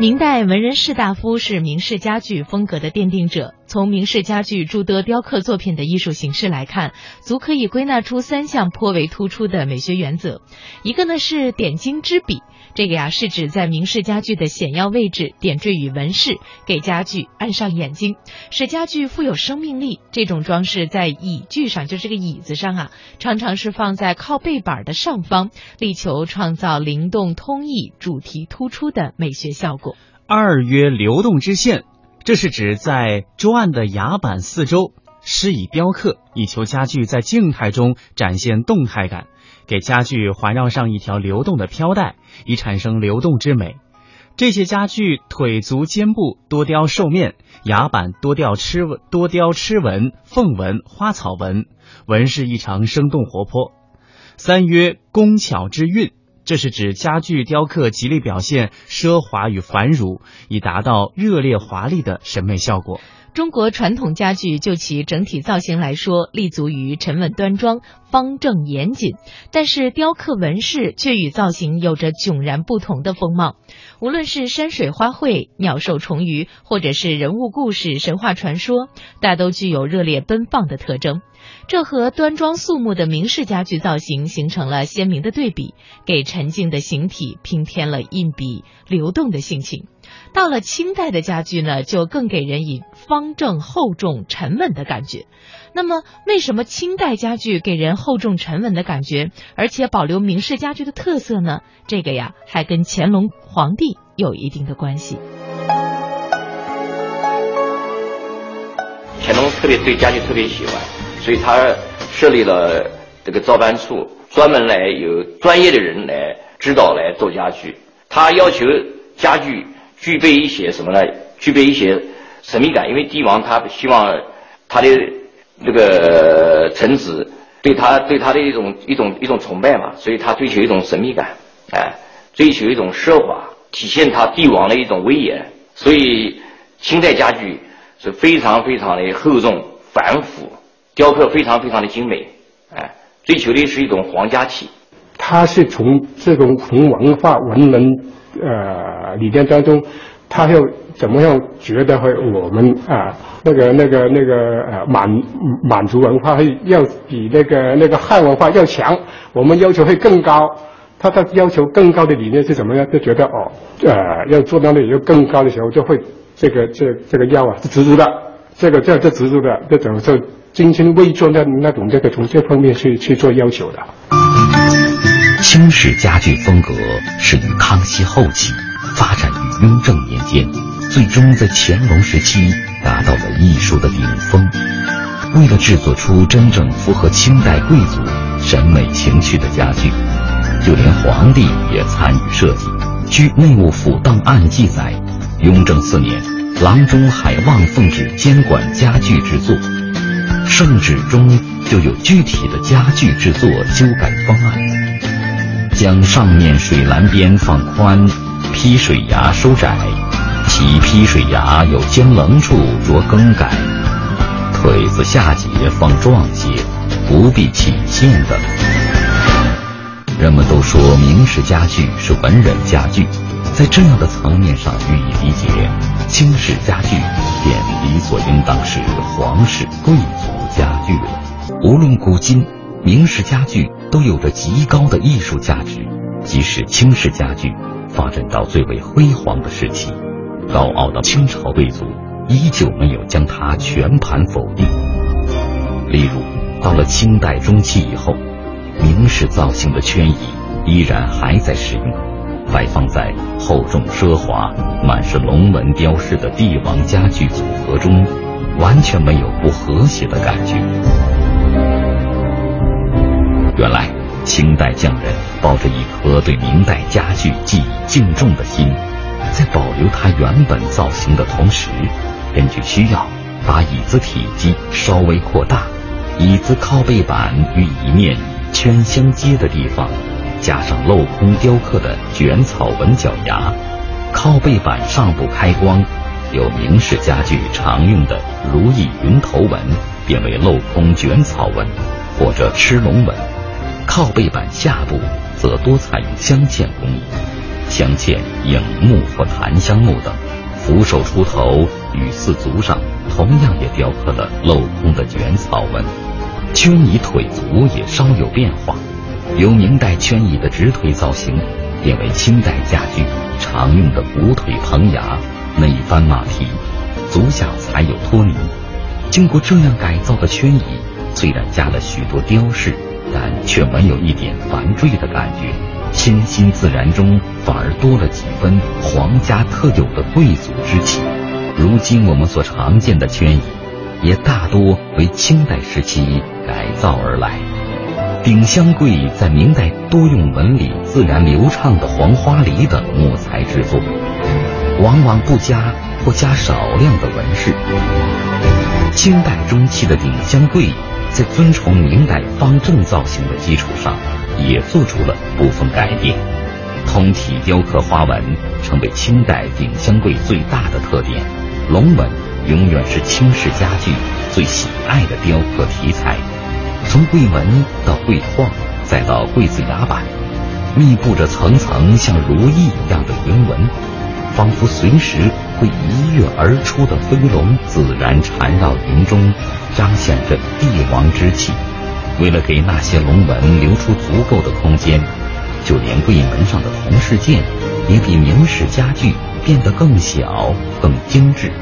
明代文人士大夫是明式家具风格的奠定者。从明式家具诸多雕刻作品的艺术形式来看，足可以归纳出三项颇为突出的美学原则。一个呢是点睛之笔，这个呀是指在明式家具的显要位置点缀与纹饰，给家具按上眼睛，使家具富有生命力。这种装饰在椅具上，就这个椅子上啊，常常是放在靠背板的上方，力求创造灵动通意、主题突出的美学效果。二曰流动之线。这是指在桌案的牙板四周施以雕刻，以求家具在静态中展现动态感，给家具环绕上一条流动的飘带，以产生流动之美。这些家具腿足肩部多雕兽面，牙板多雕螭、多雕螭纹、凤纹、花草纹，纹饰异常生动活泼。三曰工巧之韵。这是指家具雕刻极力表现奢华与繁缛，以达到热烈华丽的审美效果。中国传统家具就其整体造型来说，立足于沉稳端庄、方正严谨，但是雕刻纹饰却与造型有着迥然不同的风貌。无论是山水花卉、鸟兽虫鱼，或者是人物故事、神话传说，大都具有热烈奔放的特征。这和端庄肃穆的明式家具造型形成了鲜明的对比，给沉静的形体平添了一笔流动的性情。到了清代的家具呢，就更给人以方正、厚重、沉稳的感觉。那么，为什么清代家具给人厚重沉稳的感觉，而且保留明式家具的特色呢？这个呀，还跟乾隆皇帝有一定的关系。乾隆特别对家具特别喜欢。所以他设立了这个造办处，专门来有专业的人来指导来做家具。他要求家具具备一些什么呢？具备一些神秘感，因为帝王他希望他的那个臣子对他对他的一种一种一种崇拜嘛，所以他追求一种神秘感，哎，追求一种奢华，体现他帝王的一种威严。所以清代家具是非常非常的厚重繁复。雕刻非常非常的精美，哎，追求的是一种皇家体。他是从这种从文化文人呃理念当中，他要怎么样觉得会我们啊那个那个那个呃满满族文化会要比那个那个汉文化要强，我们要求会更高。他的要求更高的理念是怎么样？就觉得哦呃要做到那个更高的时候，就会这个这这个要啊是直直的，这个这这直直的，这怎么就？精心为做那那种，这个从这方面去去做要求的。清式家具风格始于康熙后期，发展于雍正年间，最终在乾隆时期达到了艺术的顶峰。为了制作出真正符合清代贵族审美情趣的家具，就连皇帝也参与设计。据内务府档案记载，雍正四年，郎中海望奉旨监管家具制作。圣旨中就有具体的家具制作修改方案，将上面水栏边放宽，劈水牙收窄，其劈水牙有尖棱处着更改，腿子下节放壮些，不必起线的。人们都说明式家具是文人家具，在这样的层面上予以理解，清式家具便理所应当是皇室贵族。家具了，无论古今，明式家具都有着极高的艺术价值。即使清式家具发展到最为辉煌的时期，高傲的清朝贵族依旧没有将它全盘否定。例如，到了清代中期以后，明式造型的圈椅依然还在使用，摆放在厚重奢华、满是龙纹雕饰的帝王家具组合中。完全没有不和谐的感觉。原来，清代匠人抱着一颗对明代家具寄敬重的心，在保留它原本造型的同时，根据需要，把椅子体积稍微扩大，椅子靠背板与椅面圈相接的地方，加上镂空雕刻的卷草纹脚牙，靠背板上部开光。有明式家具常用的如意云头纹变为镂空卷草纹或者螭龙纹，靠背板下部则多采用镶嵌工艺，镶嵌影木或檀香木等。扶手出头与四足上同样也雕刻了镂空的卷草纹。圈椅腿足也稍有变化，由明代圈椅的直腿造型变为清代家具常用的鼓腿棚牙，内翻马蹄，足下才有托泥。经过这样改造的圈椅，虽然加了许多雕饰，但却没有一点繁赘的感觉，清新自然中反而多了几分皇家特有的贵族之气。如今我们所常见的圈椅，也大多为清代时期改造而来。鼎香柜在明代多用纹理自然流畅的黄花梨等木材制作，往往不加或加少量的纹饰。清代中期的鼎香柜，在尊崇明代方正造型的基础上，也做出了部分改变。通体雕刻花纹成为清代鼎香柜最大的特点。龙纹永远是清式家具最喜爱的雕刻题材。从柜门到柜框，再到柜子牙板，密布着层层像如意一样的云纹，仿佛随时。会一跃而出的飞龙自然缠绕云中，彰显着帝王之气。为了给那些龙纹留出足够的空间，就连柜门上的铜饰件也比明式家具变得更小、更精致。